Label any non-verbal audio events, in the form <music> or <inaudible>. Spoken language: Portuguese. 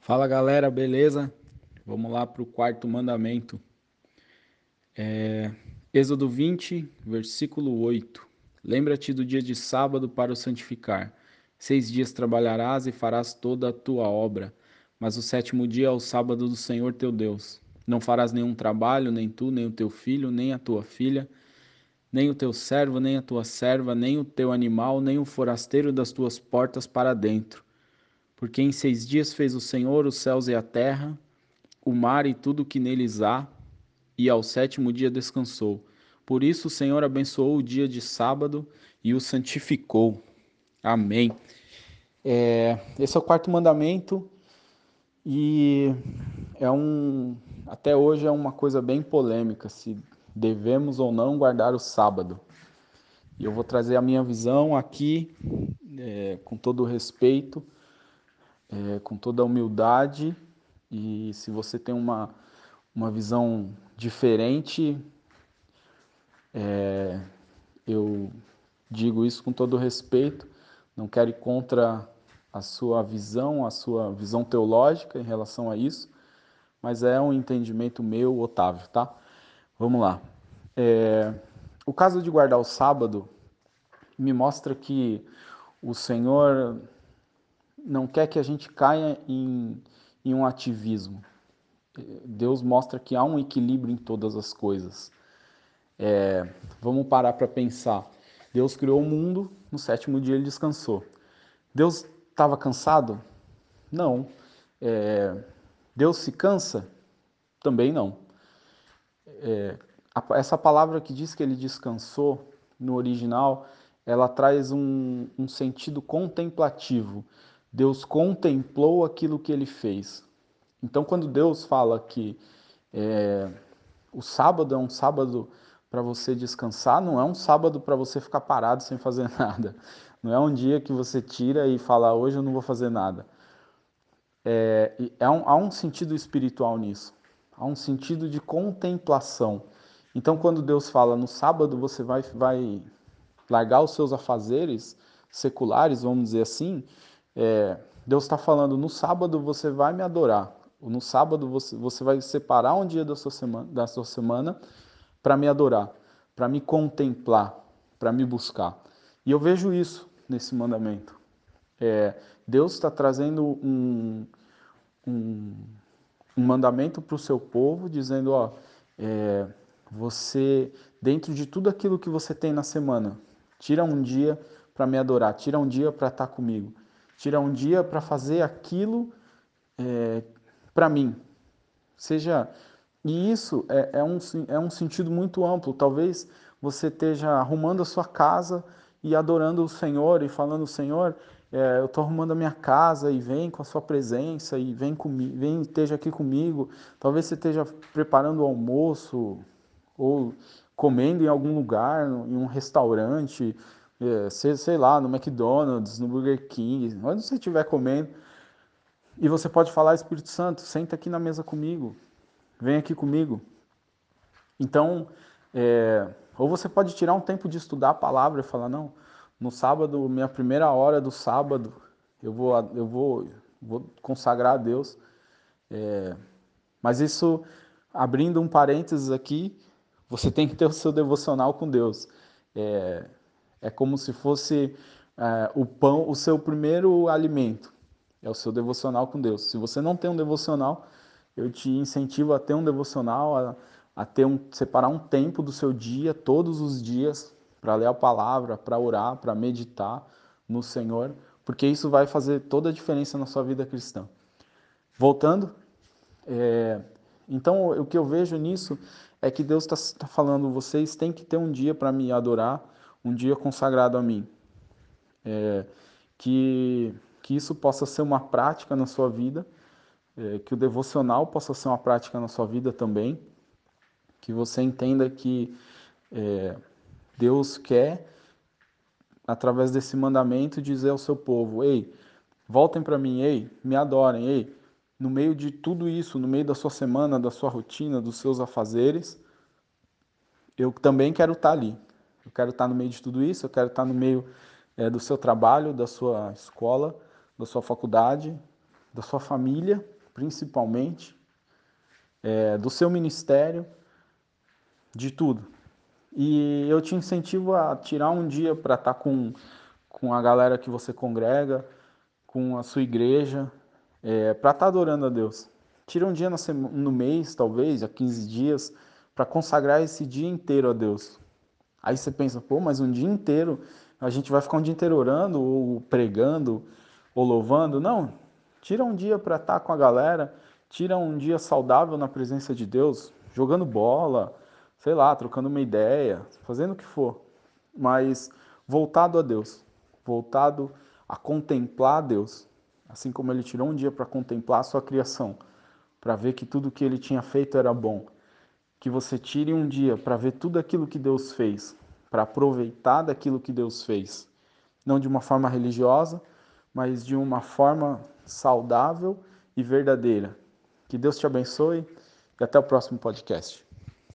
Fala galera, beleza? Vamos lá para o quarto mandamento. É, Êxodo 20, versículo 8. Lembra-te do dia de sábado para o santificar. Seis dias trabalharás e farás toda a tua obra, mas o sétimo dia é o sábado do Senhor teu Deus. Não farás nenhum trabalho, nem tu, nem o teu filho, nem a tua filha, nem o teu servo, nem a tua serva, nem o teu animal, nem o forasteiro das tuas portas para dentro. Porque em seis dias fez o Senhor os céus e a terra, o mar e tudo o que neles há, e ao sétimo dia descansou. Por isso o Senhor abençoou o dia de sábado e o santificou. Amém. É, esse é o quarto mandamento e é um até hoje é uma coisa bem polêmica se devemos ou não guardar o sábado. E eu vou trazer a minha visão aqui é, com todo respeito, é, com toda humildade. E se você tem uma uma visão diferente, é, eu digo isso com todo respeito, não quero ir contra a sua visão, a sua visão teológica em relação a isso, mas é um entendimento meu, Otávio, tá? Vamos lá. É, o caso de guardar o sábado me mostra que o Senhor não quer que a gente caia em, em um ativismo. Deus mostra que há um equilíbrio em todas as coisas. É, vamos parar para pensar. Deus criou o mundo, no sétimo dia ele descansou. Deus estava cansado? Não. É, Deus se cansa? Também não. É, essa palavra que diz que ele descansou no original, ela traz um, um sentido contemplativo. Deus contemplou aquilo que ele fez. Então, quando Deus fala que é, o sábado é um sábado para você descansar, não é um sábado para você ficar parado sem fazer <laughs> nada. Não é um dia que você tira e fala, hoje eu não vou fazer nada. É, é um, há um sentido espiritual nisso. Há um sentido de contemplação. Então, quando Deus fala no sábado, você vai, vai largar os seus afazeres seculares, vamos dizer assim. É, Deus está falando, no sábado você vai me adorar. No sábado você, você vai separar um dia da sua semana, da sua semana para me adorar, para me contemplar, para me buscar. E eu vejo isso nesse mandamento. É, Deus está trazendo um, um, um mandamento para o seu povo, dizendo: ó, é, você, dentro de tudo aquilo que você tem na semana, tira um dia para me adorar, tira um dia para estar comigo, tira um dia para fazer aquilo é, para mim. Seja e isso é, é, um, é um sentido muito amplo. Talvez você esteja arrumando a sua casa e adorando o Senhor e falando, Senhor, é, eu estou arrumando a minha casa e vem com a sua presença e vem comigo, vem esteja aqui comigo. Talvez você esteja preparando o almoço ou comendo em algum lugar, em um restaurante, é, sei, sei lá, no McDonald's, no Burger King, onde você estiver comendo. E você pode falar, Espírito Santo, senta aqui na mesa comigo, vem aqui comigo. Então, é, ou você pode tirar um tempo de estudar a palavra e falar, não, no sábado, minha primeira hora do sábado, eu vou, eu vou, vou consagrar a Deus. É, mas isso, abrindo um parênteses aqui, você tem que ter o seu devocional com Deus. É, é como se fosse é, o pão, o seu primeiro alimento. É o seu devocional com Deus. Se você não tem um devocional, eu te incentivo a ter um devocional, a, a ter um, separar um tempo do seu dia, todos os dias, para ler a palavra, para orar, para meditar no Senhor, porque isso vai fazer toda a diferença na sua vida cristã. Voltando, é, então o que eu vejo nisso é que Deus está tá falando: vocês têm que ter um dia para me adorar, um dia consagrado a mim. É, que, que isso possa ser uma prática na sua vida é, que o devocional possa ser uma prática na sua vida também, que você entenda que é, Deus quer, através desse mandamento, dizer ao seu povo: ei, voltem para mim, ei, me adorem, ei, no meio de tudo isso, no meio da sua semana, da sua rotina, dos seus afazeres, eu também quero estar ali. Eu quero estar no meio de tudo isso, eu quero estar no meio é, do seu trabalho, da sua escola, da sua faculdade, da sua família, principalmente, é, do seu ministério, de tudo. E eu te incentivo a tirar um dia para estar com, com a galera que você congrega, com a sua igreja, é, para estar adorando a Deus. Tira um dia no mês, talvez, a 15 dias, para consagrar esse dia inteiro a Deus. Aí você pensa, pô, mas um dia inteiro a gente vai ficar um dia inteiro orando, ou pregando, ou louvando. Não, tira um dia para estar com a galera, tira um dia saudável na presença de Deus, jogando bola, sei lá, trocando uma ideia, fazendo o que for, mas voltado a Deus, voltado a contemplar Deus, assim como ele tirou um dia para contemplar a sua criação, para ver que tudo que ele tinha feito era bom. Que você tire um dia para ver tudo aquilo que Deus fez, para aproveitar daquilo que Deus fez, não de uma forma religiosa, mas de uma forma saudável e verdadeira. Que Deus te abençoe e até o próximo podcast.